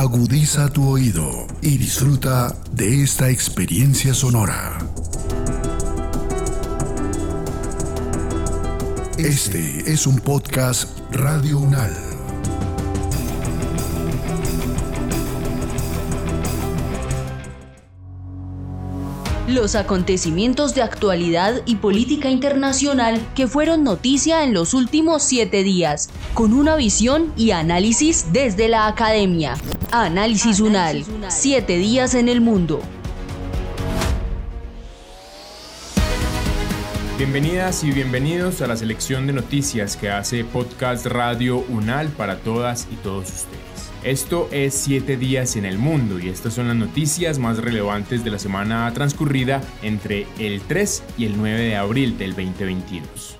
Agudiza tu oído y disfruta de esta experiencia sonora. Este es un podcast Radio Unal. Los acontecimientos de actualidad y política internacional que fueron noticia en los últimos siete días, con una visión y análisis desde la academia. Análisis UNAL, siete días en el mundo. Bienvenidas y bienvenidos a la selección de noticias que hace Podcast Radio UNAL para todas y todos ustedes. Esto es 7 días en el mundo y estas son las noticias más relevantes de la semana transcurrida entre el 3 y el 9 de abril del 2022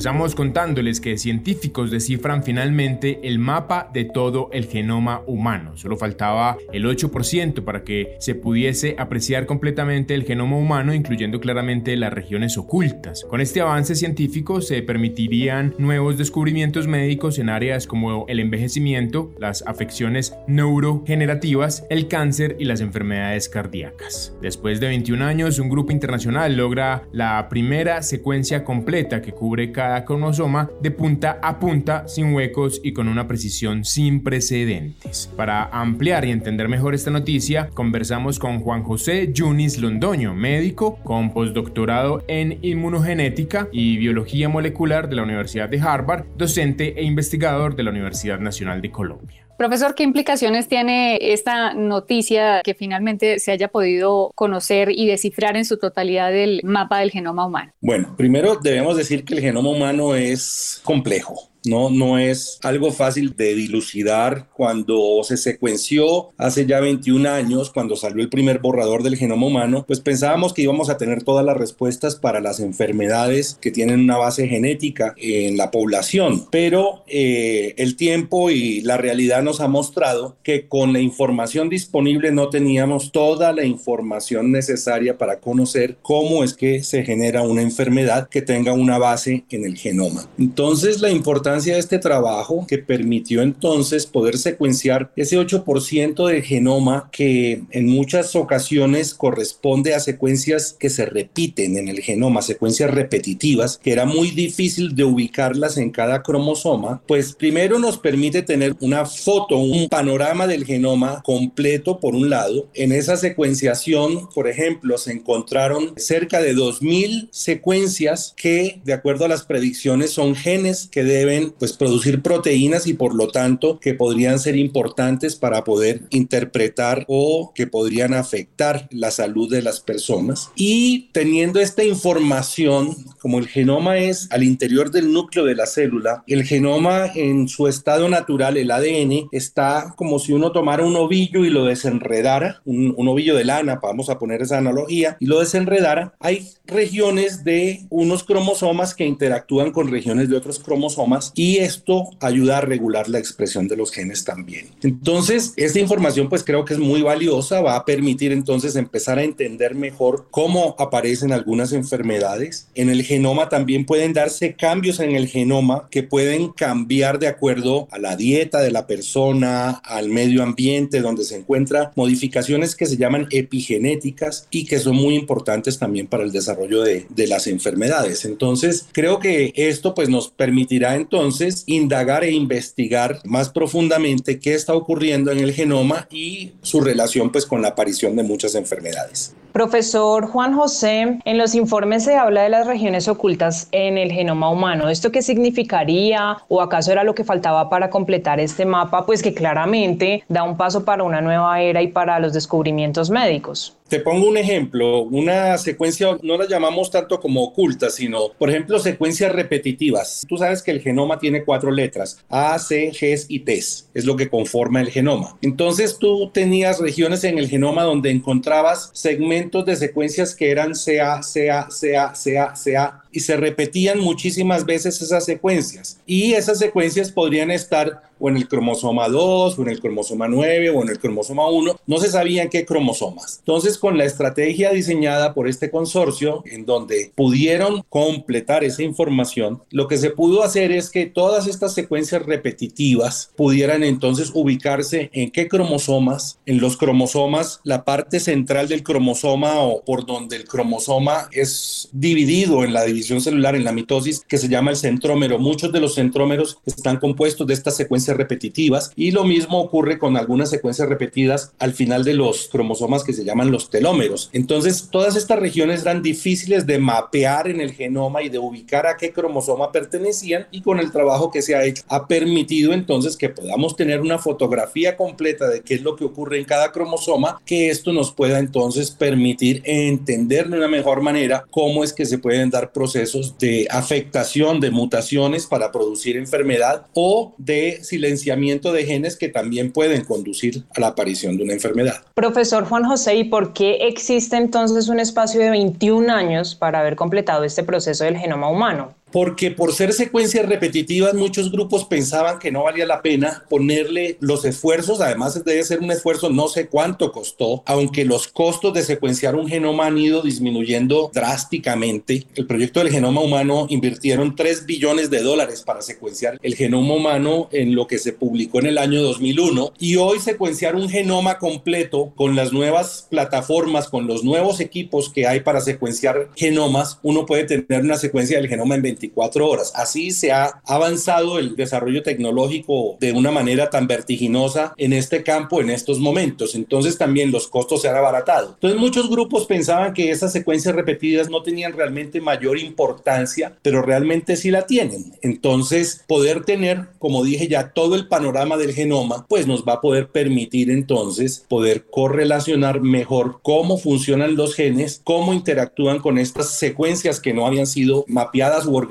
Empezamos contándoles que científicos descifran finalmente el mapa de todo el genoma humano. Solo faltaba el 8% para que se pudiese apreciar completamente el genoma humano, incluyendo claramente las regiones ocultas. Con este avance científico se permitirían nuevos descubrimientos médicos en áreas como el envejecimiento, las afecciones neurogenerativas, el cáncer y las enfermedades cardíacas. Después de 21 años, un grupo internacional logra la primera secuencia completa que cubre cada cromosoma de punta a punta, sin huecos y con una precisión sin precedentes. Para ampliar y entender mejor esta noticia, conversamos con Juan José Yunis Londoño, médico con postdoctorado en inmunogenética y biología molecular de la Universidad de Harvard, docente e investigador de la Universidad Nacional de Colombia. Profesor, ¿qué implicaciones tiene esta noticia que finalmente se haya podido conocer y descifrar en su totalidad el mapa del genoma humano? Bueno, primero debemos decir que el genoma humano es complejo. No, no es algo fácil de dilucidar. Cuando se secuenció hace ya 21 años, cuando salió el primer borrador del genoma humano, pues pensábamos que íbamos a tener todas las respuestas para las enfermedades que tienen una base genética en la población. Pero eh, el tiempo y la realidad nos ha mostrado que con la información disponible no teníamos toda la información necesaria para conocer cómo es que se genera una enfermedad que tenga una base en el genoma. Entonces, la importancia de este trabajo que permitió entonces poder secuenciar ese 8% de genoma que en muchas ocasiones corresponde a secuencias que se repiten en el genoma, secuencias repetitivas, que era muy difícil de ubicarlas en cada cromosoma, pues primero nos permite tener una foto, un panorama del genoma completo por un lado. En esa secuenciación, por ejemplo, se encontraron cerca de 2.000 secuencias que, de acuerdo a las predicciones, son genes que deben pues producir proteínas y por lo tanto que podrían ser importantes para poder interpretar o que podrían afectar la salud de las personas. Y teniendo esta información, como el genoma es al interior del núcleo de la célula, el genoma en su estado natural, el ADN, está como si uno tomara un ovillo y lo desenredara, un, un ovillo de lana, vamos a poner esa analogía, y lo desenredara. Hay regiones de unos cromosomas que interactúan con regiones de otros cromosomas y esto ayuda a regular la expresión de los genes también. Entonces, esta información pues creo que es muy valiosa, va a permitir entonces empezar a entender mejor cómo aparecen algunas enfermedades. En el genoma también pueden darse cambios en el genoma que pueden cambiar de acuerdo a la dieta de la persona, al medio ambiente donde se encuentra, modificaciones que se llaman epigenéticas y que son muy importantes también para el desarrollo de, de las enfermedades. Entonces, creo que esto pues nos permitirá entonces entonces indagar e investigar más profundamente qué está ocurriendo en el genoma y su relación pues con la aparición de muchas enfermedades. Profesor Juan José, en los informes se habla de las regiones ocultas en el genoma humano. ¿Esto qué significaría o acaso era lo que faltaba para completar este mapa? Pues que claramente da un paso para una nueva era y para los descubrimientos médicos. Te pongo un ejemplo, una secuencia no la llamamos tanto como oculta, sino, por ejemplo, secuencias repetitivas. Tú sabes que el genoma tiene cuatro letras, A, C, G y T, es lo que conforma el genoma. Entonces tú tenías regiones en el genoma donde encontrabas segmentos de secuencias que eran CA, CA, CA, CA, CA, y se repetían muchísimas veces esas secuencias. Y esas secuencias podrían estar o en el cromosoma 2, o en el cromosoma 9, o en el cromosoma 1, no se sabían qué cromosomas. Entonces, con la estrategia diseñada por este consorcio, en donde pudieron completar esa información, lo que se pudo hacer es que todas estas secuencias repetitivas pudieran entonces ubicarse en qué cromosomas, en los cromosomas, la parte central del cromosoma o por donde el cromosoma es dividido en la división celular, en la mitosis, que se llama el centrómero. Muchos de los centrómeros están compuestos de estas secuencias repetitivas y lo mismo ocurre con algunas secuencias repetidas al final de los cromosomas que se llaman los telómeros. Entonces, todas estas regiones eran difíciles de mapear en el genoma y de ubicar a qué cromosoma pertenecían y con el trabajo que se ha hecho ha permitido entonces que podamos tener una fotografía completa de qué es lo que ocurre en cada cromosoma, que esto nos pueda entonces permitir entender de una mejor manera cómo es que se pueden dar procesos de afectación, de mutaciones para producir enfermedad o de silenciamiento de genes que también pueden conducir a la aparición de una enfermedad. Profesor Juan José, ¿y por qué existe entonces un espacio de 21 años para haber completado este proceso del genoma humano? Porque por ser secuencias repetitivas muchos grupos pensaban que no valía la pena ponerle los esfuerzos, además debe ser un esfuerzo no sé cuánto costó, aunque los costos de secuenciar un genoma han ido disminuyendo drásticamente. El proyecto del genoma humano invirtieron 3 billones de dólares para secuenciar el genoma humano en lo que se publicó en el año 2001 y hoy secuenciar un genoma completo con las nuevas plataformas, con los nuevos equipos que hay para secuenciar genomas, uno puede tener una secuencia del genoma en 20 24 horas. Así se ha avanzado el desarrollo tecnológico de una manera tan vertiginosa en este campo en estos momentos. Entonces también los costos se han abaratado. Entonces muchos grupos pensaban que esas secuencias repetidas no tenían realmente mayor importancia, pero realmente sí la tienen. Entonces poder tener, como dije ya, todo el panorama del genoma, pues nos va a poder permitir entonces poder correlacionar mejor cómo funcionan los genes, cómo interactúan con estas secuencias que no habían sido mapeadas u organizadas.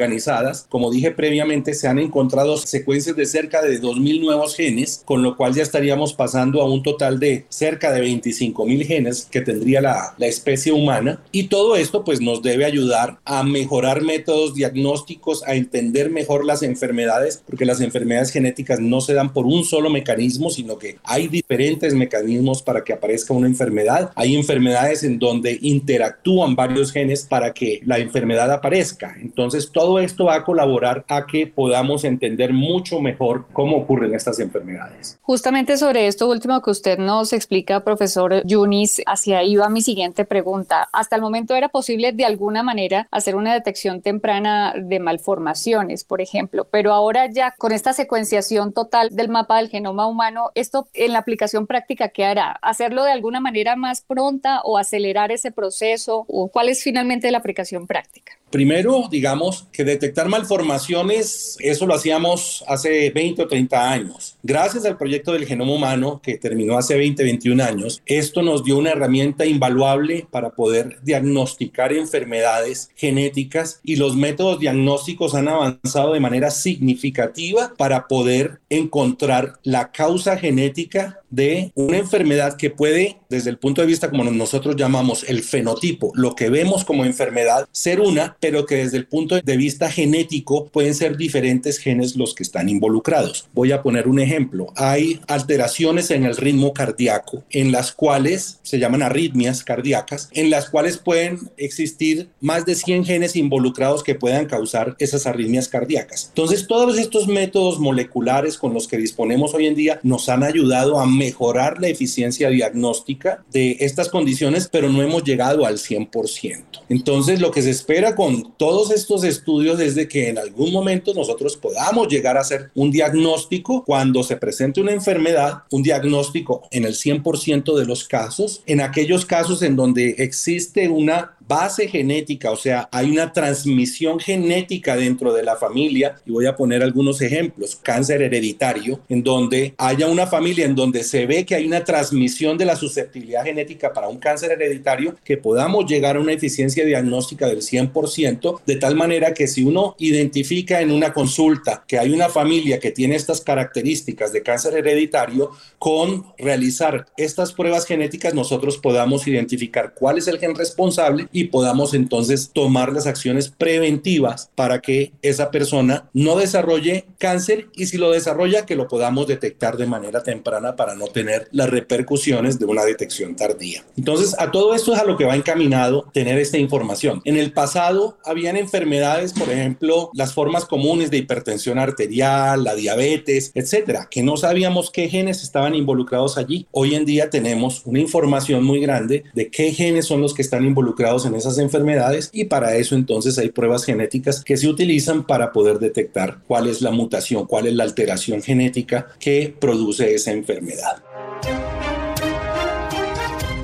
Como dije previamente, se han encontrado secuencias de cerca de 2.000 nuevos genes, con lo cual ya estaríamos pasando a un total de cerca de 25.000 genes que tendría la, la especie humana. Y todo esto pues nos debe ayudar a mejorar métodos diagnósticos, a entender mejor las enfermedades, porque las enfermedades genéticas no se dan por un solo mecanismo, sino que hay diferentes mecanismos para que aparezca una enfermedad. Hay enfermedades en donde interactúan varios genes para que la enfermedad aparezca. Entonces, todo esto va a colaborar a que podamos entender mucho mejor cómo ocurren estas enfermedades. Justamente sobre esto último que usted nos explica, profesor Yunis, hacia ahí va mi siguiente pregunta. Hasta el momento era posible de alguna manera hacer una detección temprana de malformaciones, por ejemplo, pero ahora ya con esta secuenciación total del mapa del genoma humano, esto en la aplicación práctica, ¿qué hará? ¿Hacerlo de alguna manera más pronta o acelerar ese proceso? ¿O cuál es finalmente la aplicación práctica? Primero, digamos que detectar malformaciones, eso lo hacíamos hace 20 o 30 años. Gracias al proyecto del genoma humano, que terminó hace 20, 21 años, esto nos dio una herramienta invaluable para poder diagnosticar enfermedades genéticas y los métodos diagnósticos han avanzado de manera significativa para poder encontrar la causa genética de una enfermedad que puede, desde el punto de vista como nosotros llamamos el fenotipo, lo que vemos como enfermedad, ser una, pero que desde el punto de vista genético pueden ser diferentes genes los que están involucrados. Voy a poner un ejemplo. Hay alteraciones en el ritmo cardíaco en las cuales se llaman arritmias cardíacas, en las cuales pueden existir más de 100 genes involucrados que puedan causar esas arritmias cardíacas. Entonces, todos estos métodos moleculares con los que disponemos hoy en día nos han ayudado a mejorar la eficiencia diagnóstica de estas condiciones, pero no hemos llegado al 100%. Entonces, lo que se espera con todos estos estudios es de que en algún momento nosotros podamos llegar a hacer un diagnóstico cuando se presente una enfermedad, un diagnóstico en el 100% de los casos, en aquellos casos en donde existe una base genética, o sea, hay una transmisión genética dentro de la familia, y voy a poner algunos ejemplos, cáncer hereditario, en donde haya una familia en donde se ve que hay una transmisión de la susceptibilidad genética para un cáncer hereditario, que podamos llegar a una eficiencia diagnóstica del 100%, de tal manera que si uno identifica en una consulta que hay una familia que tiene estas características de cáncer hereditario, con realizar estas pruebas genéticas nosotros podamos identificar cuál es el gen responsable y podamos entonces tomar las acciones preventivas para que esa persona no desarrolle cáncer y si lo desarrolla que lo podamos detectar de manera temprana para no tener las repercusiones de una detección tardía. Entonces, a todo esto es a lo que va encaminado tener esta información. En el pasado habían enfermedades, por ejemplo, las formas comunes de hipertensión arterial, la diabetes, etcétera, que no sabíamos qué genes estaban involucrados allí. Hoy en día tenemos una información muy grande de qué genes son los que están involucrados en esas enfermedades y para eso entonces hay pruebas genéticas que se utilizan para poder detectar cuál es la mutación, cuál es la alteración genética que produce esa enfermedad.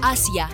Asia.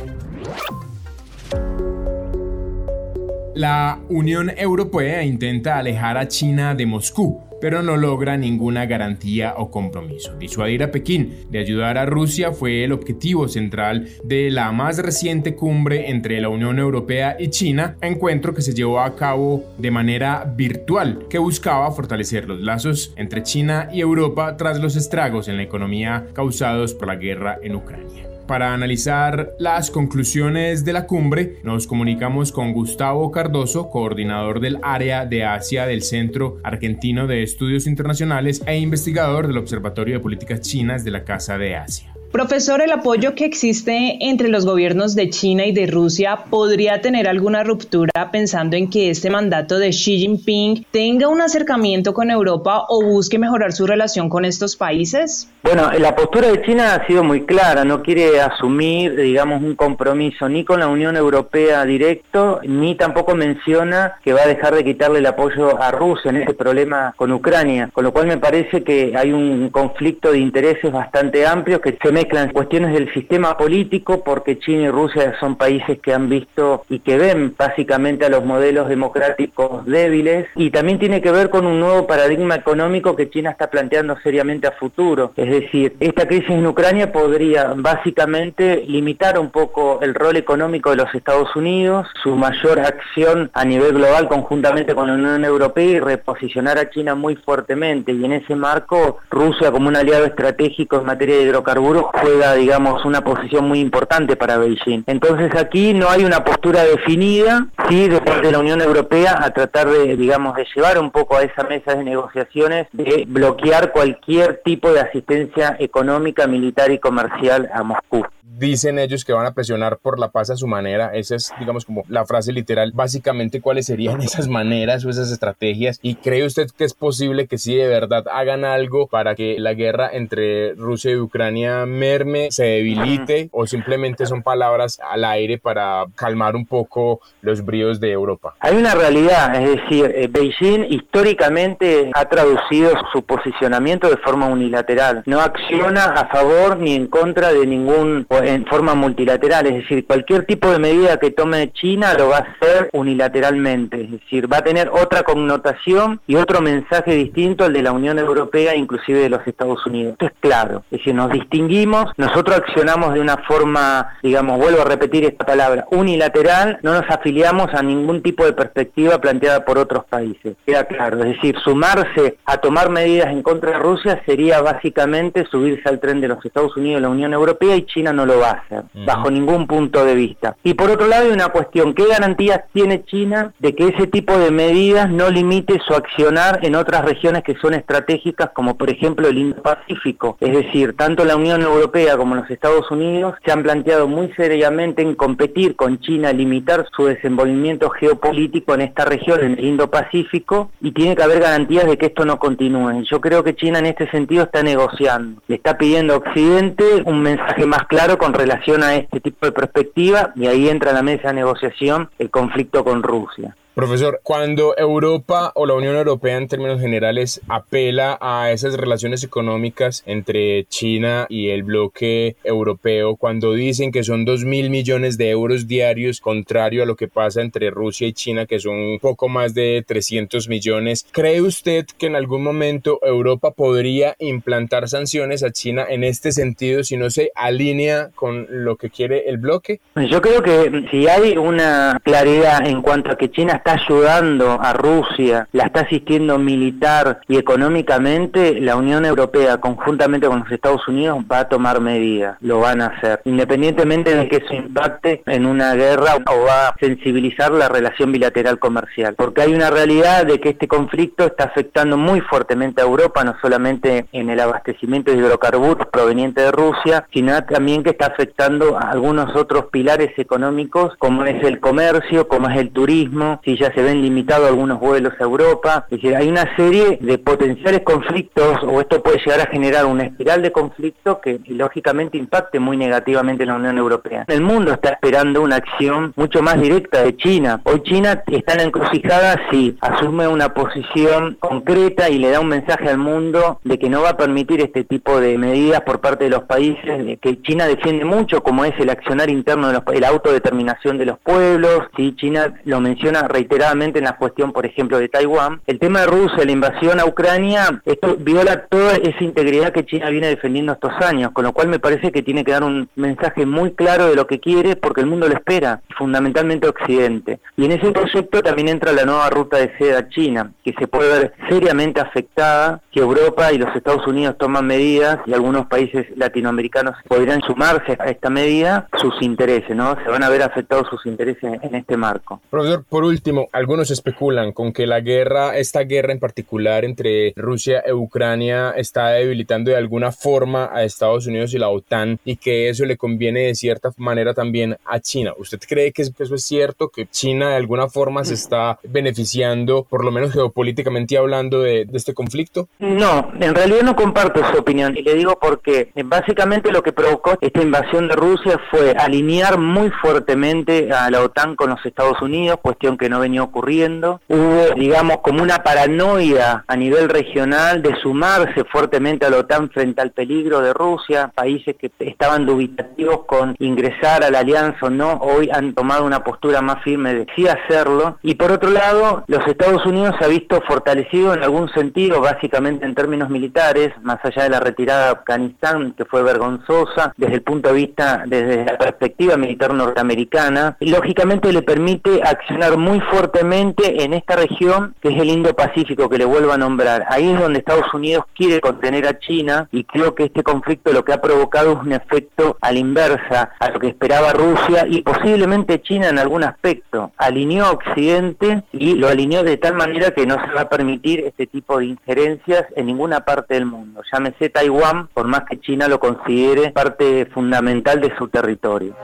La Unión Europea intenta alejar a China de Moscú pero no logra ninguna garantía o compromiso. Disuadir a Pekín de ayudar a Rusia fue el objetivo central de la más reciente cumbre entre la Unión Europea y China, encuentro que se llevó a cabo de manera virtual, que buscaba fortalecer los lazos entre China y Europa tras los estragos en la economía causados por la guerra en Ucrania. Para analizar las conclusiones de la cumbre, nos comunicamos con Gustavo Cardoso, coordinador del área de Asia del Centro Argentino de Estudios Internacionales e investigador del Observatorio de Políticas Chinas de la Casa de Asia. Profesor, ¿el apoyo que existe entre los gobiernos de China y de Rusia podría tener alguna ruptura pensando en que este mandato de Xi Jinping tenga un acercamiento con Europa o busque mejorar su relación con estos países? Bueno, la postura de China ha sido muy clara, no quiere asumir, digamos, un compromiso ni con la Unión Europea directo, ni tampoco menciona que va a dejar de quitarle el apoyo a Rusia en este problema con Ucrania, con lo cual me parece que hay un conflicto de intereses bastante amplio que se mezclan cuestiones del sistema político porque China y Rusia son países que han visto y que ven básicamente a los modelos democráticos débiles y también tiene que ver con un nuevo paradigma económico que China está planteando seriamente a futuro. Es decir, esta crisis en Ucrania podría básicamente limitar un poco el rol económico de los Estados Unidos, su mayor acción a nivel global conjuntamente con la Unión Europea y reposicionar a China muy fuertemente y en ese marco Rusia como un aliado estratégico en materia de hidrocarburos juega, digamos, una posición muy importante para Beijing. Entonces aquí no hay una postura definida, sí, de parte de la Unión Europea a tratar de, digamos, de llevar un poco a esa mesa de negociaciones, de bloquear cualquier tipo de asistencia económica, militar y comercial a Moscú dicen ellos que van a presionar por la paz a su manera. Esa es, digamos, como la frase literal. Básicamente, ¿cuáles serían esas maneras o esas estrategias? ¿Y cree usted que es posible que sí de verdad hagan algo para que la guerra entre Rusia y Ucrania merme, se debilite o simplemente son palabras al aire para calmar un poco los bríos de Europa? Hay una realidad, es decir, eh, Beijing históricamente ha traducido su posicionamiento de forma unilateral. No acciona a favor ni en contra de ningún en forma multilateral, es decir, cualquier tipo de medida que tome China lo va a hacer unilateralmente, es decir, va a tener otra connotación y otro mensaje distinto al de la Unión Europea, inclusive de los Estados Unidos. Esto es claro, es decir, nos distinguimos, nosotros accionamos de una forma, digamos, vuelvo a repetir esta palabra, unilateral, no nos afiliamos a ningún tipo de perspectiva planteada por otros países. Queda claro, es decir, sumarse a tomar medidas en contra de Rusia sería básicamente subirse al tren de los Estados Unidos y la Unión Europea y China no lo va a hacer, bajo ningún punto de vista. Y por otro lado hay una cuestión, ¿qué garantías tiene China de que ese tipo de medidas no limite su accionar en otras regiones que son estratégicas, como por ejemplo el Indo-Pacífico? Es decir, tanto la Unión Europea como los Estados Unidos se han planteado muy seriamente en competir con China, limitar su desenvolvimiento geopolítico en esta región, en el Indo-Pacífico, y tiene que haber garantías de que esto no continúe. Yo creo que China en este sentido está negociando, le está pidiendo a Occidente un mensaje más claro con relación a este tipo de perspectiva y ahí entra a la mesa de negociación el conflicto con Rusia. Profesor, cuando Europa o la Unión Europea en términos generales apela a esas relaciones económicas entre China y el bloque europeo, cuando dicen que son 2 mil millones de euros diarios, contrario a lo que pasa entre Rusia y China, que son un poco más de 300 millones, ¿cree usted que en algún momento Europa podría implantar sanciones a China en este sentido si no se alinea con lo que quiere el bloque? Yo creo que si hay una claridad en cuanto a que China está ayudando a Rusia, la está asistiendo militar y económicamente, la Unión Europea conjuntamente con los Estados Unidos va a tomar medidas, lo van a hacer, independientemente de que eso impacte en una guerra o va a sensibilizar la relación bilateral comercial, porque hay una realidad de que este conflicto está afectando muy fuertemente a Europa, no solamente en el abastecimiento de hidrocarburos proveniente de Rusia, sino también que está afectando a algunos otros pilares económicos como es el comercio, como es el turismo, si ya se ven limitados algunos vuelos a Europa. Es decir, hay una serie de potenciales conflictos o esto puede llegar a generar una espiral de conflicto que lógicamente impacte muy negativamente en la Unión Europea. El mundo está esperando una acción mucho más directa de China. Hoy China está en la encrucijada si asume una posición concreta y le da un mensaje al mundo de que no va a permitir este tipo de medidas por parte de los países, que China defiende mucho como es el accionar interno de los la autodeterminación de los pueblos, si China lo menciona reiteradamente en la cuestión, por ejemplo, de Taiwán. El tema de Rusia, la invasión a Ucrania, esto viola toda esa integridad que China viene defendiendo estos años, con lo cual me parece que tiene que dar un mensaje muy claro de lo que quiere porque el mundo lo espera, fundamentalmente Occidente. Y en ese proyecto también entra la nueva ruta de seda China, que se puede ver seriamente afectada si Europa y los Estados Unidos toman medidas y algunos países latinoamericanos podrían sumarse a esta medida, sus intereses, ¿no? Se van a ver afectados sus intereses en este marco. Profesor, por último, algunos especulan con que la guerra, esta guerra en particular entre Rusia e Ucrania está debilitando de alguna forma a Estados Unidos y la OTAN y que eso le conviene de cierta manera también a China. ¿Usted cree que eso es cierto, que China de alguna forma se está beneficiando, por lo menos geopolíticamente hablando, de, de este conflicto? No, en realidad no comparto su opinión y le digo porque básicamente lo que provocó esta invasión de Rusia fue alinear muy fuertemente a la OTAN con los Estados Unidos, cuestión que no venía ocurriendo. Hubo, digamos, como una paranoia a nivel regional de sumarse fuertemente a la OTAN frente al peligro de Rusia. Países que estaban dubitativos con ingresar a la alianza o no, hoy han tomado una postura más firme de sí hacerlo. Y por otro lado, los Estados Unidos se ha visto fortalecido en algún sentido, básicamente en términos militares, más allá de la retirada de Afganistán, que fue vergonzosa desde el punto de vista, desde la perspectiva militar norteamericana, lógicamente le permite accionar muy fuertemente en esta región que es el Indo-Pacífico, que le vuelvo a nombrar. Ahí es donde Estados Unidos quiere contener a China y creo que este conflicto lo que ha provocado es un efecto a la inversa a lo que esperaba Rusia y posiblemente China en algún aspecto. Alineó a Occidente y lo alineó de tal manera que no se va a permitir este tipo de injerencias en ninguna parte del mundo. Llámese Taiwán, por más que China lo considere parte fundamental de su territorio.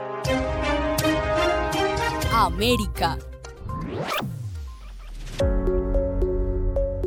América. you.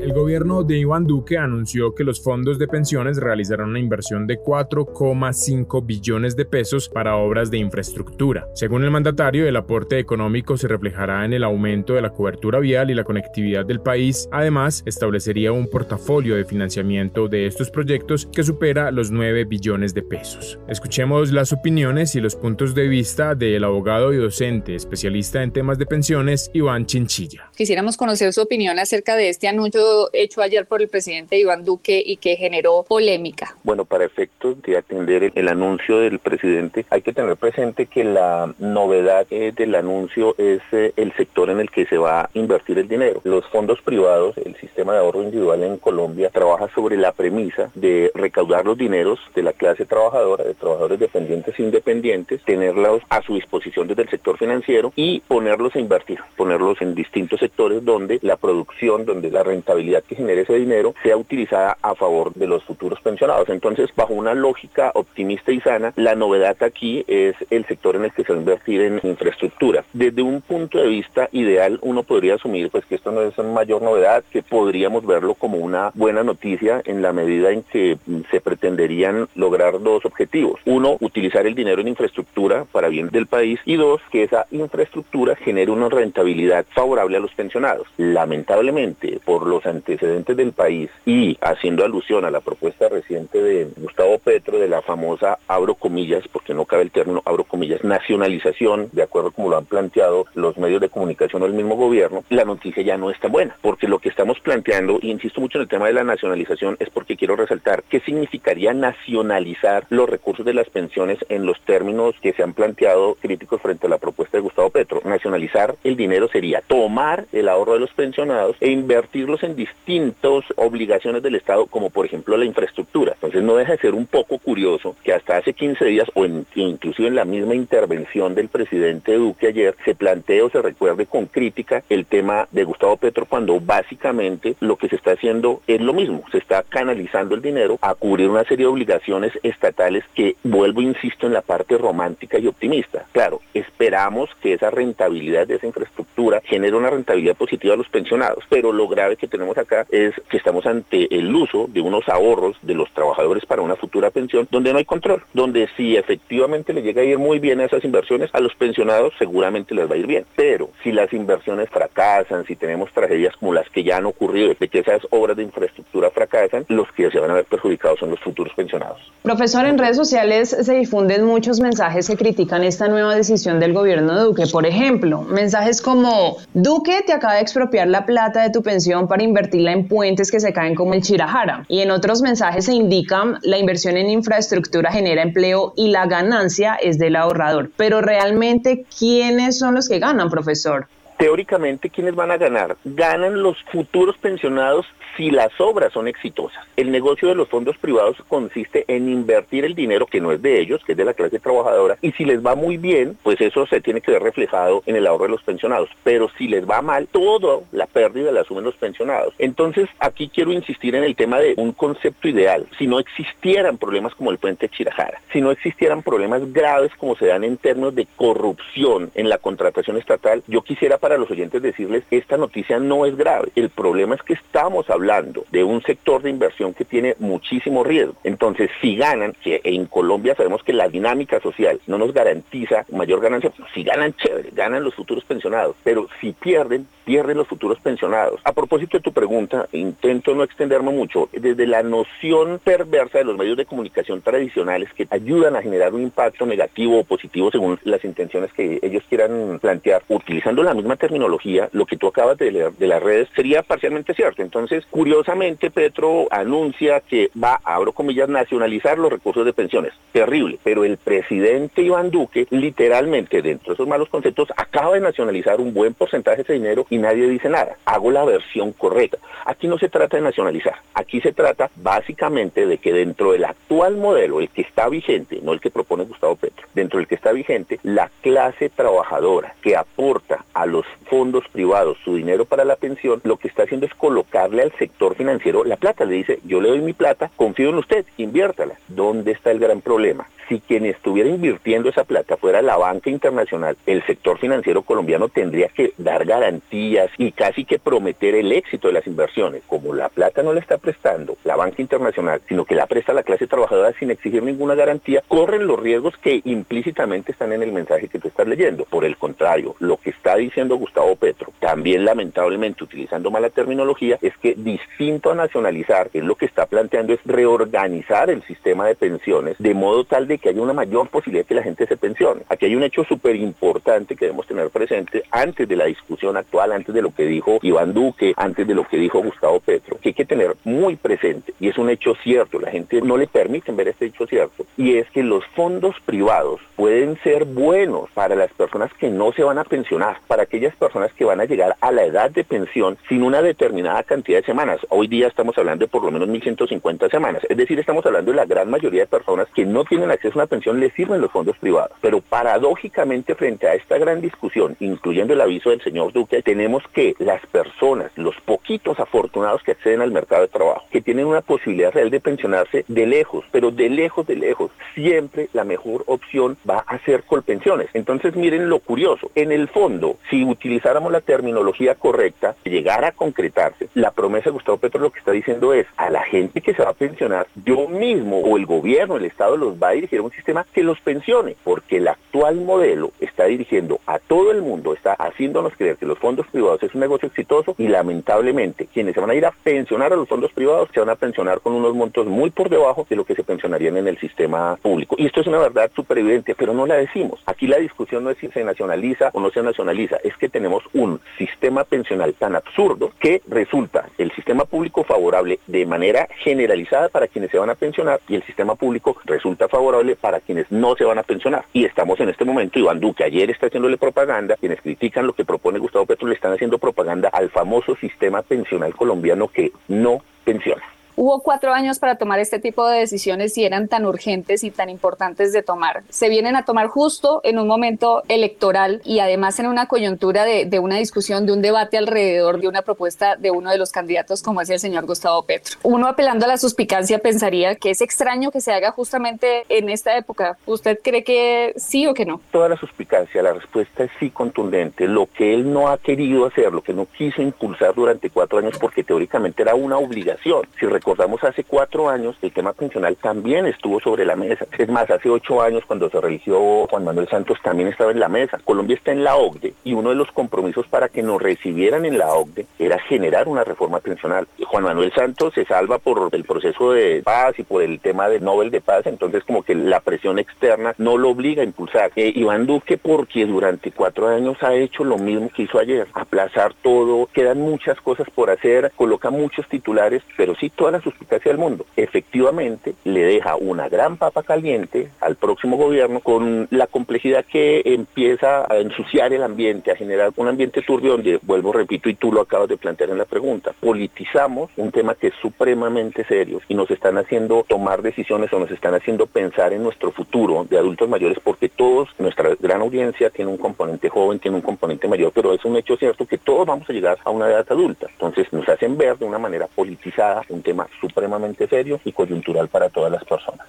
El gobierno de Iván Duque anunció que los fondos de pensiones realizarán una inversión de 4,5 billones de pesos para obras de infraestructura. Según el mandatario, el aporte económico se reflejará en el aumento de la cobertura vial y la conectividad del país. Además, establecería un portafolio de financiamiento de estos proyectos que supera los 9 billones de pesos. Escuchemos las opiniones y los puntos de vista del abogado y docente especialista en temas de pensiones, Iván Chinchilla. Quisiéramos conocer su opinión acerca de este anuncio hecho ayer por el presidente Iván Duque y que generó polémica? Bueno, para efectos de atender el, anuncio del presidente, hay que tener presente que la novedad eh, del anuncio es eh, el sector en el que se va a invertir el dinero. Los fondos privados, el sistema de ahorro individual en Colombia, trabaja sobre la premisa de recaudar los dineros de la clase trabajadora, de trabajadores dependientes e independientes, tenerlos a su disposición desde el sector financiero y ponerlos a invertir, ponerlos en distintos sectores donde la producción, donde la rentabilidad que genere ese dinero sea utilizada a favor de los futuros pensionados. Entonces, bajo una lógica optimista y sana, la novedad aquí es el sector en el que se va a invertir en infraestructura. Desde un punto de vista ideal, uno podría asumir pues que esto no es una mayor novedad, que podríamos verlo como una buena noticia en la medida en que se pretenderían lograr dos objetivos. Uno, utilizar el dinero en infraestructura para bien del país y dos, que esa infraestructura genere una rentabilidad favorable a los pensionados. Lamentablemente, por los antecedentes del país y haciendo alusión a la propuesta reciente de Gustavo Petro de la famosa, abro comillas, porque no cabe el término abro comillas, nacionalización, de acuerdo como lo han planteado los medios de comunicación o el mismo gobierno, la noticia ya no es tan buena, porque lo que estamos planteando, y insisto mucho en el tema de la nacionalización, es porque quiero resaltar qué significaría nacionalizar los recursos de las pensiones en los términos que se han planteado críticos frente a la propuesta de Gustavo Petro. Nacionalizar el dinero sería tomar el ahorro de los pensionados e invertirlos en distintas obligaciones del Estado, como por ejemplo la infraestructura. Entonces no deja de ser un poco curioso que hasta hace 15 días, o inclusive en la misma intervención del presidente Duque ayer, se plantee o se recuerde con crítica el tema de Gustavo Petro cuando básicamente lo que se está haciendo es lo mismo, se está canalizando el dinero a cubrir una serie de obligaciones estatales que vuelvo, insisto, en la parte romántica y optimista. Claro, esperamos que esa rentabilidad de esa infraestructura genere una rentabilidad positiva a los pensionados, pero lo grave que tenemos acá es que estamos ante el uso de unos ahorros de los trabajadores para una futura pensión donde no hay control, donde si efectivamente le llega a ir muy bien a esas inversiones, a los pensionados seguramente les va a ir bien, pero si las inversiones fracasan, si tenemos tragedias como las que ya han ocurrido, de que esas obras de infraestructura fracasan, los que se van a ver perjudicados son los futuros pensionados. Profesor, en redes sociales se difunden muchos mensajes que critican esta nueva decisión del gobierno de Duque. Por ejemplo, mensajes como Duque te acaba de expropiar la plata de tu pensión para invertirla en puentes que se caen como el Chirajara. Y en otros mensajes se indican la inversión en infraestructura genera empleo y la ganancia es del ahorrador. Pero realmente, ¿quiénes son los que ganan, profesor? Teóricamente, ¿quiénes van a ganar? Ganan los futuros pensionados si las obras son exitosas. El negocio de los fondos privados consiste en invertir el dinero que no es de ellos, que es de la clase trabajadora, y si les va muy bien, pues eso se tiene que ver reflejado en el ahorro de los pensionados. Pero si les va mal, toda la pérdida la asumen los pensionados. Entonces, aquí quiero insistir en el tema de un concepto ideal. Si no existieran problemas como el puente Chirajara, si no existieran problemas graves como se dan en términos de corrupción en la contratación estatal, yo quisiera para los oyentes decirles, esta noticia no es grave. El problema es que estamos hablando de un sector de inversión que tiene muchísimo riesgo. Entonces, si ganan, que en Colombia sabemos que la dinámica social no nos garantiza mayor ganancia, si ganan, chévere, ganan los futuros pensionados, pero si pierden, pierden los futuros pensionados. A propósito de tu pregunta, intento no extenderme mucho, desde la noción perversa de los medios de comunicación tradicionales que ayudan a generar un impacto negativo o positivo según las intenciones que ellos quieran plantear, utilizando la misma terminología, lo que tú acabas de leer de las redes sería parcialmente cierto. Entonces, curiosamente, Petro anuncia que va, abro comillas, nacionalizar los recursos de pensiones. Terrible. Pero el presidente Iván Duque, literalmente, dentro de esos malos conceptos, acaba de nacionalizar un buen porcentaje de ese dinero y nadie dice nada. Hago la versión correcta. Aquí no se trata de nacionalizar. Aquí se trata básicamente de que dentro del actual modelo, el que está vigente, no el que propone Gustavo Petro, dentro del que está vigente, la clase trabajadora que aporta a fondos privados su dinero para la pensión, lo que está haciendo es colocarle al sector financiero la plata. Le dice, yo le doy mi plata, confío en usted, inviértala. ¿Dónde está el gran problema? Si quien estuviera invirtiendo esa plata fuera la banca internacional, el sector financiero colombiano tendría que dar garantías y casi que prometer el éxito de las inversiones. Como la plata no la está prestando la banca internacional, sino que la presta la clase trabajadora sin exigir ninguna garantía, corren los riesgos que implícitamente están en el mensaje que tú estás leyendo. Por el contrario, lo que está diciendo Gustavo Petro, también lamentablemente utilizando mala terminología, es que distinto a nacionalizar, es lo que está planteando es reorganizar el sistema de pensiones de modo tal de que haya una mayor posibilidad de que la gente se pensione. Aquí hay un hecho súper importante que debemos tener presente antes de la discusión actual, antes de lo que dijo Iván Duque, antes de lo que dijo Gustavo Petro, que hay que tener muy presente, y es un hecho cierto, la gente no le permiten ver este hecho cierto, y es que los fondos privados pueden ser buenos para las personas que no se van a pensionar, para aquellos aquellas personas que van a llegar a la edad de pensión sin una determinada cantidad de semanas. Hoy día estamos hablando de por lo menos 1.150 semanas. Es decir, estamos hablando de la gran mayoría de personas que no tienen acceso a una pensión, les sirven los fondos privados. Pero paradójicamente frente a esta gran discusión, incluyendo el aviso del señor Duque, tenemos que las personas, los poquitos afortunados que acceden al mercado de trabajo, que tienen una posibilidad real de pensionarse de lejos, pero de lejos, de lejos, siempre la mejor opción va a ser Colpensiones. Entonces miren lo curioso, en el fondo, si utilizáramos la terminología correcta, llegara a concretarse, la promesa de Gustavo Petro lo que está diciendo es a la gente que se va a pensionar, yo mismo o el gobierno, el Estado los va a dirigir a un sistema que los pensione, porque el actual modelo está dirigiendo a todo el mundo, está haciéndonos creer que los fondos privados es un negocio exitoso y lamentablemente quienes se van a ir a pensionar a los fondos privados se van a pensionar con unos montos muy por debajo de lo que se pensionarían en el sistema público. Y esto es una verdad súper evidente, pero no la decimos. Aquí la discusión no es si se nacionaliza o no se nacionaliza, es que tenemos un sistema pensional tan absurdo que resulta el sistema público favorable de manera generalizada para quienes se van a pensionar y el sistema público resulta favorable para quienes no se van a pensionar. Y estamos en este momento, Iván Duque ayer está haciéndole propaganda, quienes critican lo que propone Gustavo Petro le están haciendo propaganda al famoso sistema pensional colombiano que no pensiona. Hubo cuatro años para tomar este tipo de decisiones y eran tan urgentes y tan importantes de tomar. Se vienen a tomar justo en un momento electoral y además en una coyuntura de, una discusión, de un debate alrededor de una propuesta de uno de los candidatos, como es el señor Gustavo Petro. Uno apelando a la suspicacia pensaría que es extraño que se haga justamente en esta época. ¿Usted cree que sí o que no? Toda la suspicacia, la respuesta es sí contundente. Lo que él no ha querido hacer, lo que no quiso impulsar durante cuatro años, porque teóricamente era una obligación. Si recordamos hace cuatro años, el tema pensional también estuvo sobre la mesa. Es más, hace ocho años cuando se religió Juan Manuel Santos también estaba en la mesa. Colombia está en la OCDE y uno de los compromisos para que nos recibieran en la OCDE era generar una reforma pensional. Juan Manuel Santos se salva por el proceso de paz y por el tema del Nobel de Paz, entonces como que la presión externa no lo obliga a impulsar. Eh, Iván Duque porque durante cuatro años ha hecho lo mismo que hizo ayer, aplazar todo, quedan muchas cosas por hacer, coloca muchos titulares, pero sí la suspicacia del mundo. Efectivamente, le deja una gran papa caliente al próximo gobierno con la complejidad que empieza a ensuciar el ambiente, a generar un ambiente turbio donde, vuelvo, repito, y tú lo acabas de plantear en la pregunta, politizamos un tema que es supremamente serio y nos están haciendo tomar decisiones o nos están haciendo pensar en nuestro futuro de adultos mayores porque todos, nuestra gran audiencia tiene un componente joven, tiene un componente mayor, pero es un hecho cierto que todos vamos a llegar a una edad adulta. Entonces nos hacen ver de una manera politizada un tema supremamente serio y coyuntural para todas las personas.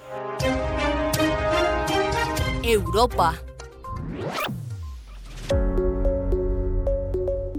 Europa.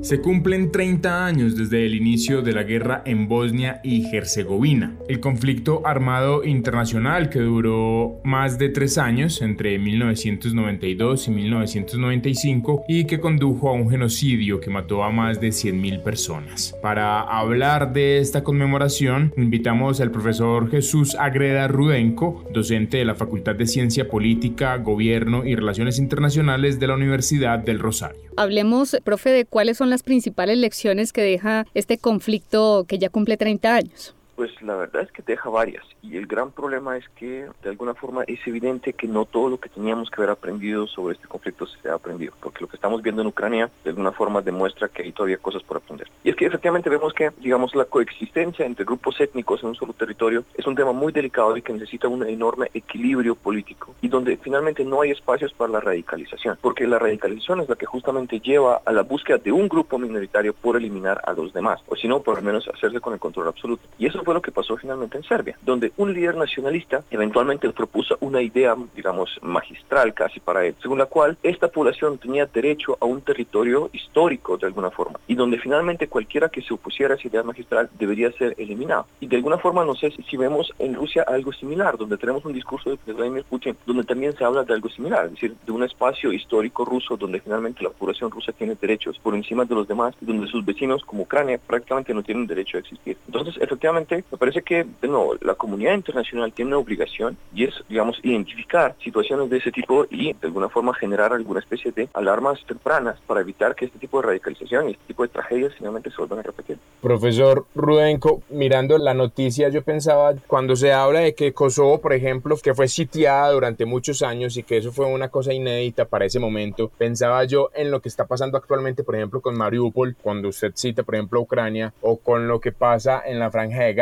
Se cumplen 30 años desde el inicio de la guerra en Bosnia y Herzegovina, el conflicto armado internacional que duró más de tres años entre 1992 y 1995 y que condujo a un genocidio que mató a más de 100.000 personas. Para hablar de esta conmemoración, invitamos al profesor Jesús Agreda Rudenko, docente de la Facultad de Ciencia Política, Gobierno y Relaciones Internacionales de la Universidad del Rosario. Hablemos, profe, de cuáles son las principales lecciones que deja este conflicto que ya cumple 30 años. Pues la verdad es que deja varias y el gran problema es que de alguna forma es evidente que no todo lo que teníamos que haber aprendido sobre este conflicto se ha aprendido, porque lo que estamos viendo en Ucrania de alguna forma demuestra que hay todavía cosas por aprender. Y es que efectivamente vemos que, digamos, la coexistencia entre grupos étnicos en un solo territorio es un tema muy delicado y que necesita un enorme equilibrio político y donde finalmente no hay espacios para la radicalización, porque la radicalización es la que justamente lleva a la búsqueda de un grupo minoritario por eliminar a los demás, o si no, por lo menos hacerse con el control absoluto. Y eso fue lo que pasó finalmente en Serbia, donde un líder nacionalista eventualmente propuso una idea, digamos, magistral casi para él, según la cual esta población tenía derecho a un territorio histórico de alguna forma, y donde finalmente cualquiera que se opusiera a esa idea magistral debería ser eliminado. Y de alguna forma, no sé si vemos en Rusia algo similar, donde tenemos un discurso de Vladimir Putin, donde también se habla de algo similar, es decir, de un espacio histórico ruso donde finalmente la población rusa tiene derechos por encima de los demás, donde sus vecinos como Ucrania prácticamente no tienen derecho a existir. Entonces, efectivamente, me parece que, de nuevo, la comunidad internacional tiene una obligación y es, digamos, identificar situaciones de ese tipo y de alguna forma generar alguna especie de alarmas tempranas para evitar que este tipo de radicalización y este tipo de tragedias finalmente se vuelvan a repetir. Profesor Rudenko, mirando la noticia, yo pensaba cuando se habla de que Kosovo, por ejemplo, que fue sitiada durante muchos años y que eso fue una cosa inédita para ese momento, pensaba yo en lo que está pasando actualmente, por ejemplo, con Mariupol, cuando usted cita, por ejemplo, Ucrania, o con lo que pasa en la franja de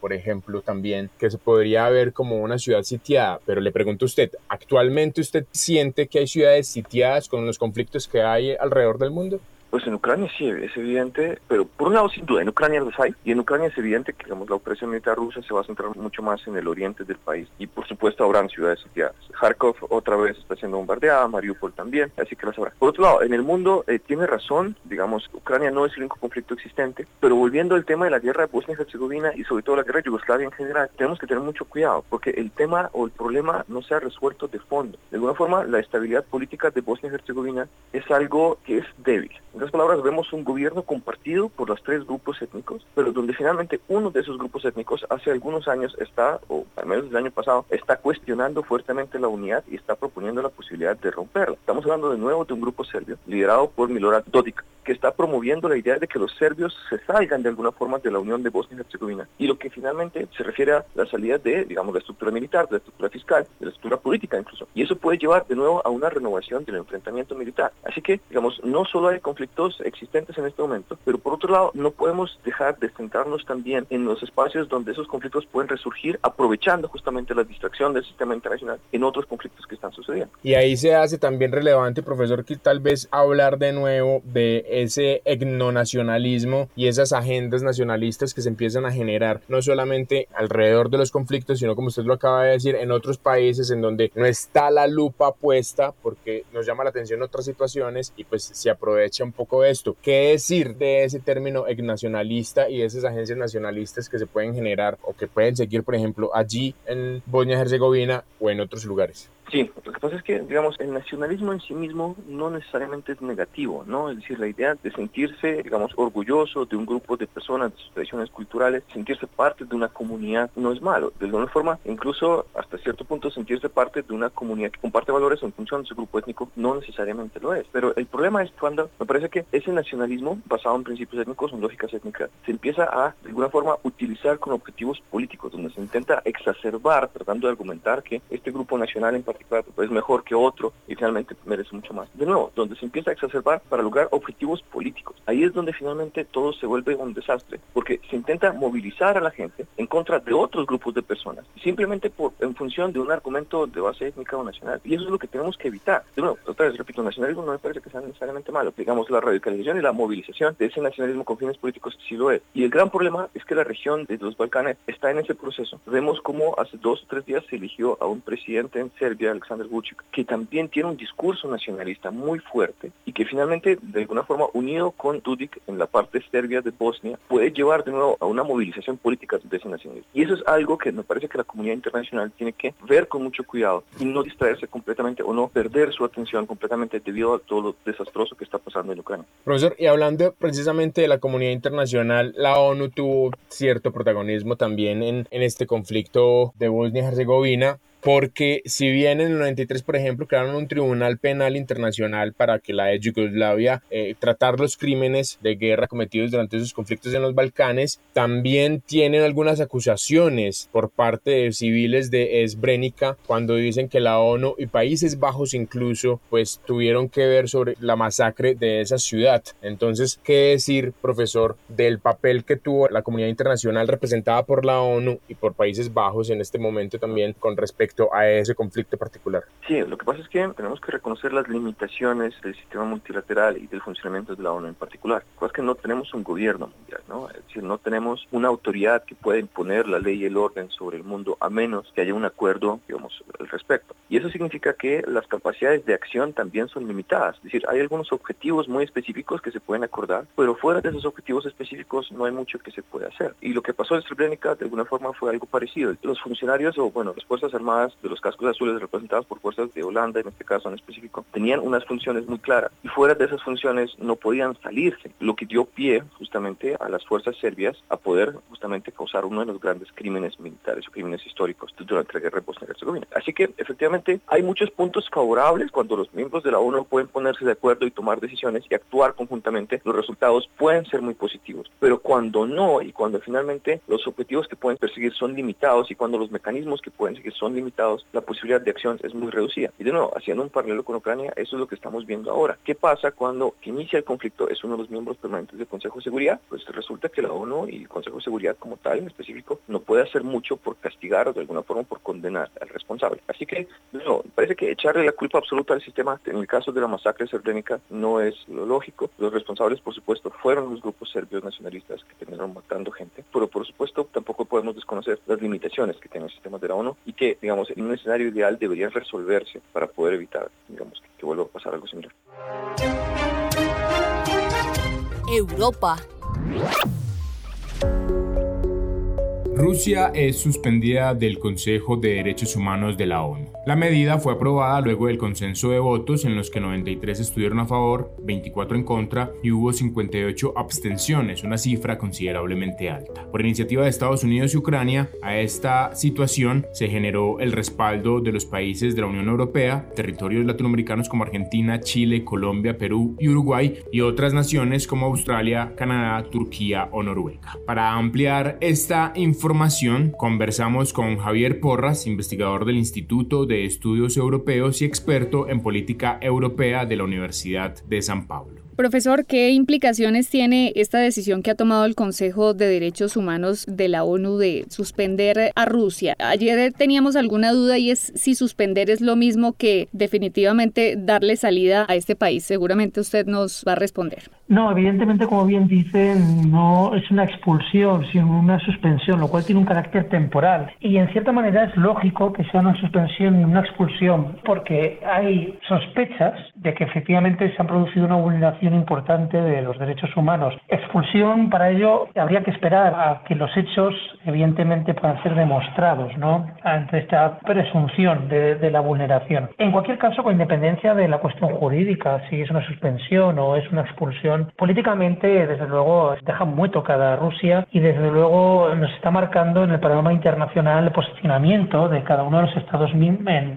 Por ejemplo, también, que se podría ver como una ciudad sitiada. Pero le pregunto a usted, ¿actualmente usted siente que hay ciudades sitiadas con los conflictos que hay alrededor del mundo? Pues en Ucrania sí, es evidente, pero por un lado sin duda, en Ucrania los hay, y en Ucrania es evidente que digamos, la opresión militar rusa se va a centrar mucho más en el oriente del país, y por supuesto habrán ciudades sitiadas. Kharkov otra vez está siendo bombardeada, Mariupol también, así que las habrá. Por otro lado, en el mundo eh, tiene razón, digamos, Ucrania no es el único conflicto existente, pero volviendo al tema de la guerra de Bosnia y Herzegovina y sobre todo la guerra de Yugoslavia en general, tenemos que tener mucho cuidado, porque el tema o el problema no se ha resuelto de fondo. De alguna forma, la estabilidad política de Bosnia y Herzegovina es algo que es débil. En otras palabras, vemos un gobierno compartido por los tres grupos étnicos, pero donde finalmente uno de esos grupos étnicos hace algunos años está, o al menos el año pasado, está cuestionando fuertemente la unidad y está proponiendo la posibilidad de romperla. Estamos hablando de nuevo de un grupo serbio liderado por Milorad Dodik, que está promoviendo la idea de que los serbios se salgan de alguna forma de la unión de Bosnia y Herzegovina. Y lo que finalmente se refiere a la salida de, digamos, la estructura militar, de la estructura fiscal, de la estructura política incluso. Y eso puede llevar de nuevo a una renovación del enfrentamiento militar. Así que, digamos, no solo hay conflictos conflictos existentes en este momento, pero por otro lado no podemos dejar de centrarnos también en los espacios donde esos conflictos pueden resurgir aprovechando justamente la distracción del sistema internacional en otros conflictos que están sucediendo. Y ahí se hace también relevante, profesor, que tal vez hablar de nuevo de ese etnonacionalismo y esas agendas nacionalistas que se empiezan a generar no solamente alrededor de los conflictos, sino como usted lo acaba de decir, en otros países en donde no está la lupa puesta porque nos llama la atención otras situaciones y pues se aprovecha poco esto. ¿Qué decir de ese término nacionalista y de esas agencias nacionalistas que se pueden generar o que pueden seguir, por ejemplo, allí en Bosnia-Herzegovina o en otros lugares? Sí, lo que pasa es que, digamos, el nacionalismo en sí mismo no necesariamente es negativo, ¿no? Es decir, la idea de sentirse, digamos, orgulloso de un grupo de personas, de sus tradiciones culturales, sentirse parte de una comunidad no es malo. De alguna forma, incluso hasta cierto punto sentirse parte de una comunidad que comparte valores en función de su grupo étnico no necesariamente lo es. Pero el problema es cuando me parece que ese nacionalismo, basado en principios étnicos, en lógicas étnicas, se empieza a, de alguna forma, utilizar con objetivos políticos, donde se intenta exacerbar, tratando de argumentar que este grupo nacional en particular es mejor que otro y finalmente merece mucho más. De nuevo, donde se empieza a exacerbar para lograr objetivos políticos. Ahí es donde finalmente todo se vuelve un desastre, porque se intenta movilizar a la gente en contra de otros grupos de personas, simplemente por en función de un argumento de base étnica o nacional. Y eso es lo que tenemos que evitar. De nuevo, otra vez repito, nacionalismo no me parece que sea necesariamente malo. Digamos, la radicalización y la movilización de ese nacionalismo con fines políticos sí lo es. Y el gran problema es que la región de los Balcanes está en ese proceso. Vemos cómo hace dos o tres días se eligió a un presidente en Serbia Alexander Vucic, que también tiene un discurso nacionalista muy fuerte y que finalmente, de alguna forma, unido con Dudik en la parte serbia de Bosnia, puede llevar de nuevo a una movilización política de ese nacionalismo. Y eso es algo que me parece que la comunidad internacional tiene que ver con mucho cuidado y no distraerse completamente o no perder su atención completamente debido a todo lo desastroso que está pasando en Profesor, y hablando precisamente de la comunidad internacional, la ONU tuvo cierto protagonismo también en, en este conflicto de Bosnia-Herzegovina porque si bien en el 93, por ejemplo, crearon un tribunal penal internacional para que la Yugoslavia eh, tratar los crímenes de guerra cometidos durante esos conflictos en los Balcanes, también tienen algunas acusaciones por parte de civiles de Srebrenica cuando dicen que la ONU y Países Bajos incluso pues tuvieron que ver sobre la masacre de esa ciudad. Entonces, ¿qué decir, profesor, del papel que tuvo la comunidad internacional representada por la ONU y por Países Bajos en este momento también con respecto a ese conflicto particular. Sí, lo que pasa es que tenemos que reconocer las limitaciones del sistema multilateral y del funcionamiento de la ONU en particular. Es que no tenemos un gobierno mundial, ¿no? Es decir, no tenemos una autoridad que pueda imponer la ley y el orden sobre el mundo a menos que haya un acuerdo, digamos, al respecto. Y eso significa que las capacidades de acción también son limitadas. Es decir, hay algunos objetivos muy específicos que se pueden acordar, pero fuera de esos objetivos específicos no hay mucho que se puede hacer. Y lo que pasó en Srebrenica de alguna forma fue algo parecido. Los funcionarios o, bueno, las Fuerzas Armadas armadas de los cascos azules representadas por fuerzas de Holanda, en este caso en específico, tenían unas funciones muy claras y fuera de esas funciones no podían salirse, lo que dio pie justamente a las fuerzas serbias a poder justamente causar uno de los grandes crímenes militares o crímenes históricos durante la guerra de Bosnia-Herzegovina. Así que efectivamente hay muchos puntos favorables cuando los miembros de la ONU pueden ponerse de acuerdo y tomar decisiones y actuar conjuntamente, los resultados pueden ser muy positivos. Pero cuando no y cuando finalmente los objetivos que pueden perseguir son limitados y cuando los mecanismos que pueden seguir son limitados, la posibilidad de acción es muy reducida. Y de nuevo, haciendo un paralelo con Ucrania, eso es lo que estamos viendo ahora. ¿Qué pasa cuando inicia el conflicto es uno de los miembros permanentes del Consejo de Seguridad? Pues resulta que la ONU y el Consejo de Seguridad como tal en específico no puede hacer mucho por castigar o de alguna forma por condenar al responsable. Así que, no, parece que echarle la culpa absoluta al sistema en el caso de la masacre srebrenica no es lo lógico. Los responsables, por supuesto, fueron los grupos serbios nacionalistas que terminaron matando gente, pero por supuesto tampoco podemos desconocer las limitaciones que tiene el sistema de la ONU y que, digamos, en un escenario ideal deberían resolverse para poder evitar, digamos, que, que vuelva a pasar algo similar. Europa. Rusia es suspendida del Consejo de Derechos Humanos de la ONU. La medida fue aprobada luego del consenso de votos en los que 93 estuvieron a favor, 24 en contra y hubo 58 abstenciones, una cifra considerablemente alta. Por iniciativa de Estados Unidos y Ucrania, a esta situación se generó el respaldo de los países de la Unión Europea, territorios latinoamericanos como Argentina, Chile, Colombia, Perú y Uruguay y otras naciones como Australia, Canadá, Turquía o Noruega. Para ampliar esta información, conversamos con Javier Porras, investigador del Instituto de Estudios Europeos y experto en política europea de la Universidad de San Pablo. Profesor, ¿qué implicaciones tiene esta decisión que ha tomado el Consejo de Derechos Humanos de la ONU de suspender a Rusia? Ayer teníamos alguna duda y es si suspender es lo mismo que definitivamente darle salida a este país. Seguramente usted nos va a responder. No, evidentemente, como bien dicen, no es una expulsión, sino una suspensión, lo cual tiene un carácter temporal. Y en cierta manera es lógico que sea una suspensión y una expulsión, porque hay sospechas de que efectivamente se ha producido una vulneración importante de los derechos humanos. Expulsión, para ello, habría que esperar a que los hechos, evidentemente, puedan ser demostrados, ¿no? Ante esta presunción de, de la vulneración. En cualquier caso, con independencia de la cuestión jurídica, si es una suspensión o es una expulsión, políticamente, desde luego, deja muy tocada a Rusia y, desde luego, nos está marcando en el panorama internacional el posicionamiento de cada uno de los estados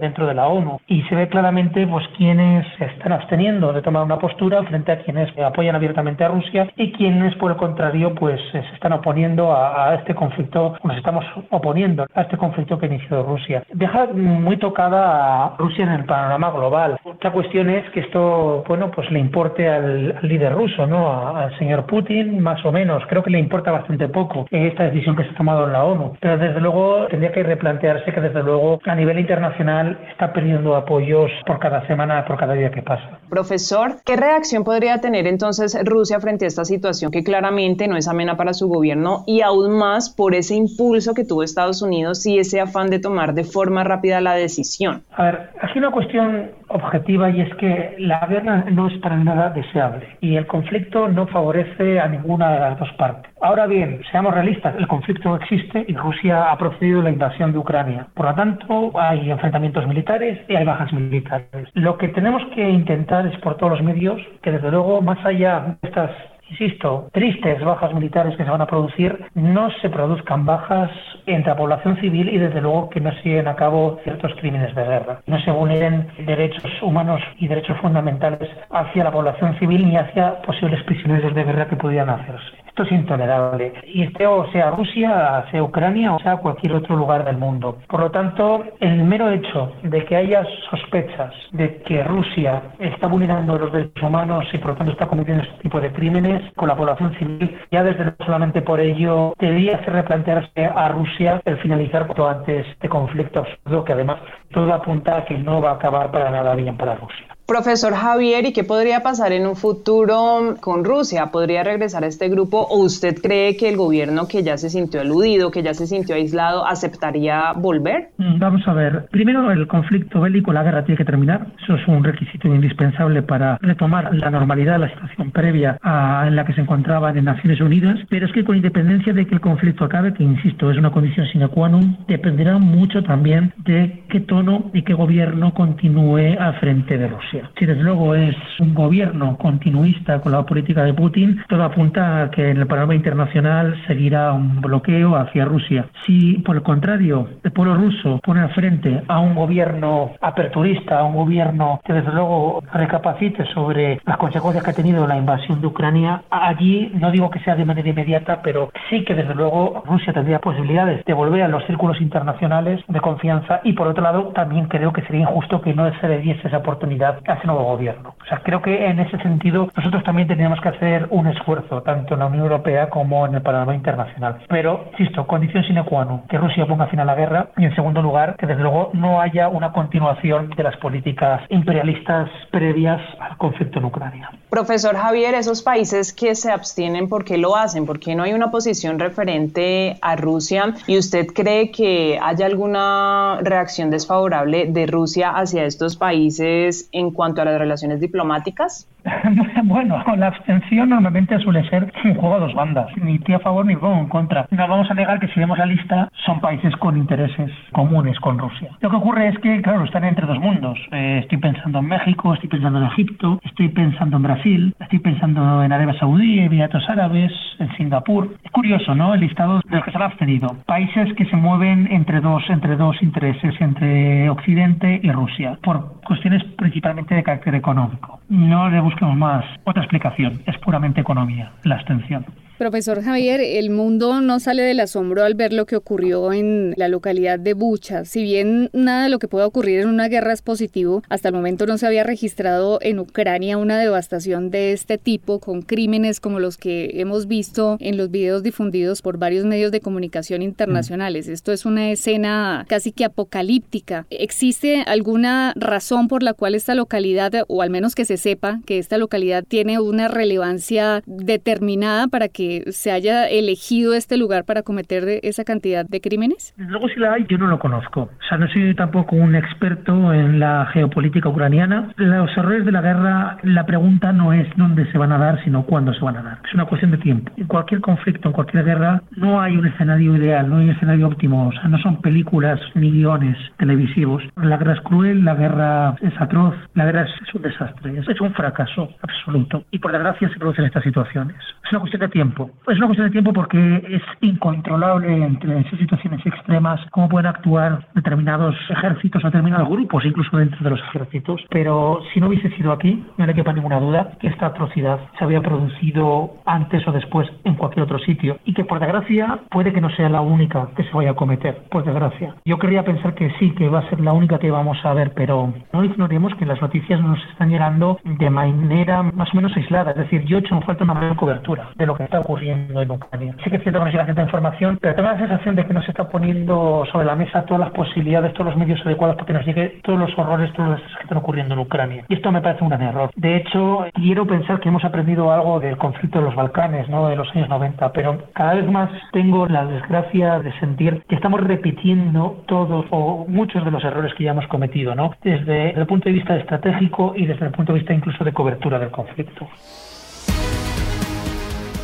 dentro de la ONU. Y se ve claramente pues quienes se están absteniendo de tomar una postura frente a quienes apoyan abiertamente a Rusia y quienes, por el contrario, pues se están oponiendo a, a este conflicto, nos estamos oponiendo a este conflicto que inició Rusia. Deja muy tocada a Rusia en el panorama global. Otra cuestión es que esto, bueno, pues le importe al, al líder ruso ¿no? al señor Putin, más o menos. Creo que le importa bastante poco esta decisión que se ha tomado en la ONU. Pero desde luego tendría que replantearse que desde luego a nivel internacional está perdiendo apoyos por cada semana, por cada día que pasa. Profesor, ¿qué reacción podría tener entonces Rusia frente a esta situación que claramente no es amena para su gobierno y aún más por ese impulso que tuvo Estados Unidos y ese afán de tomar de forma rápida la decisión? A ver, aquí una cuestión objetiva y es que la guerra no es para nada deseable y el conflicto no favorece a ninguna de las dos partes. Ahora bien, seamos realistas, el conflicto existe y Rusia ha procedido a la invasión de Ucrania. Por lo tanto, hay enfrentamientos militares y hay bajas militares. Lo que tenemos que intentar es por todos los medios que desde luego, más allá de estas insisto, tristes bajas militares que se van a producir, no se produzcan bajas entre la población civil y desde luego que no se lleven a cabo ciertos crímenes de guerra. No se vulneren derechos humanos y derechos fundamentales hacia la población civil ni hacia posibles prisioneros de guerra que pudieran hacerse. Esto es intolerable. Y este o sea Rusia, sea Ucrania o sea cualquier otro lugar del mundo. Por lo tanto, el mero hecho de que haya sospechas de que Rusia está vulnerando los derechos humanos y por lo tanto está cometiendo este tipo de crímenes con la población civil, ya desde solamente por ello debería hacer replantearse a Rusia el finalizar cuanto antes este conflicto absurdo que además todo apunta a que no va a acabar para nada bien para Rusia. Profesor Javier, ¿y qué podría pasar en un futuro con Rusia? ¿Podría regresar a este grupo o usted cree que el gobierno que ya se sintió eludido, que ya se sintió aislado, aceptaría volver? Mm, vamos a ver. Primero, el conflicto bélico, la guerra tiene que terminar. Eso es un requisito indispensable para retomar la normalidad, la situación previa a, en la que se encontraban en Naciones Unidas. Pero es que con independencia de que el conflicto acabe, que insisto, es una condición sine qua non, dependerá mucho también de qué tono y qué gobierno continúe al frente de Rusia. Si desde luego es un gobierno continuista con la política de Putin, todo apunta a que en el panorama internacional seguirá un bloqueo hacia Rusia. Si por el contrario el pueblo ruso pone al frente a un gobierno aperturista, a un gobierno que desde luego recapacite sobre las consecuencias que ha tenido la invasión de Ucrania, allí no digo que sea de manera inmediata, pero sí que desde luego Rusia tendría posibilidades de volver a los círculos internacionales de confianza y por otro lado también creo que sería injusto que no se le diese esa oportunidad ese nuevo gobierno. O sea, creo que en ese sentido nosotros también teníamos que hacer un esfuerzo, tanto en la Unión Europea como en el panorama internacional. Pero, insisto, condición sine qua non, que Rusia ponga fin a la guerra y, en segundo lugar, que desde luego no haya una continuación de las políticas imperialistas previas al conflicto en Ucrania. Profesor Javier, esos países que se abstienen, ¿por qué lo hacen? ¿Por qué no hay una posición referente a Rusia? ¿Y usted cree que haya alguna reacción desfavorable de Rusia hacia estos países en cuanto a las relaciones diplomáticas? bueno, la abstención normalmente suele ser un juego a dos bandas, ni a favor ni en contra. No vamos a negar que si vemos la lista son países con intereses comunes con Rusia. Lo que ocurre es que, claro, están entre dos mundos. Eh, estoy pensando en México, estoy pensando en Egipto, estoy pensando en Brasil, estoy pensando en Arabia Saudí, Emiratos Árabes, en Singapur. Es curioso, ¿no? El listado de los que se han abstenido. Países que se mueven entre dos, entre dos intereses, entre Occidente y Rusia, por cuestiones principalmente de carácter económico. No le busquemos más otra explicación, es puramente economía, la abstención. Profesor Javier, el mundo no sale del asombro al ver lo que ocurrió en la localidad de Bucha. Si bien nada de lo que pueda ocurrir en una guerra es positivo, hasta el momento no se había registrado en Ucrania una devastación de este tipo con crímenes como los que hemos visto en los videos difundidos por varios medios de comunicación internacionales. Esto es una escena casi que apocalíptica. ¿Existe alguna razón por la cual esta localidad, o al menos que se sepa que esta localidad tiene una relevancia determinada para que se haya elegido este lugar para cometer esa cantidad de crímenes? Luego si la hay, yo no lo conozco. O sea, no soy tampoco un experto en la geopolítica ucraniana. Los errores de la guerra, la pregunta no es dónde se van a dar, sino cuándo se van a dar. Es una cuestión de tiempo. En cualquier conflicto, en cualquier guerra, no hay un escenario ideal, no hay un escenario óptimo. O sea, no son películas ni guiones televisivos. La guerra es cruel, la guerra es atroz, la guerra es, un desastre, es, es un fracaso absoluto. Y por desgracia se producen estas situaciones. Es una cuestión de tiempo es una cuestión de tiempo porque es incontrolable entre esas situaciones extremas cómo pueden actuar determinados ejércitos o determinados grupos, incluso dentro de los ejércitos. Pero si no hubiese sido aquí, no le quepa ninguna duda que esta atrocidad se había producido antes o después en cualquier otro sitio y que por desgracia puede que no sea la única que se vaya a cometer, por desgracia. Yo quería pensar que sí, que va a ser la única que vamos a ver, pero no ignoremos que las noticias nos están llegando de manera más o menos aislada. Es decir, yo he hecho falta una mayor cobertura de lo que está ocurriendo en Ucrania. Sí que es cierto que nos llega cierta información, pero tengo la sensación de que no se está poniendo sobre la mesa todas las posibilidades, todos los medios adecuados para que nos llegue todos los horrores, todos los que están ocurriendo en Ucrania. Y esto me parece un gran error. De hecho, quiero pensar que hemos aprendido algo del conflicto de los Balcanes, ¿no? de los años 90, pero cada vez más tengo la desgracia de sentir que estamos repitiendo todos o muchos de los errores que ya hemos cometido, ¿no? desde el punto de vista estratégico y desde el punto de vista incluso de cobertura del conflicto.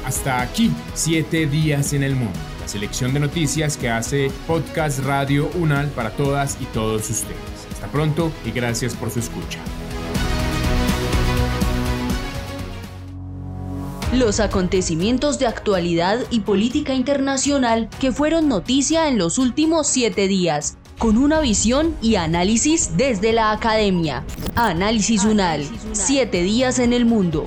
Hasta aquí, siete días en el mundo. La selección de noticias que hace Podcast Radio Unal para todas y todos ustedes. Hasta pronto y gracias por su escucha. Los acontecimientos de actualidad y política internacional que fueron noticia en los últimos siete días, con una visión y análisis desde la academia. Análisis UNAL, siete días en el mundo.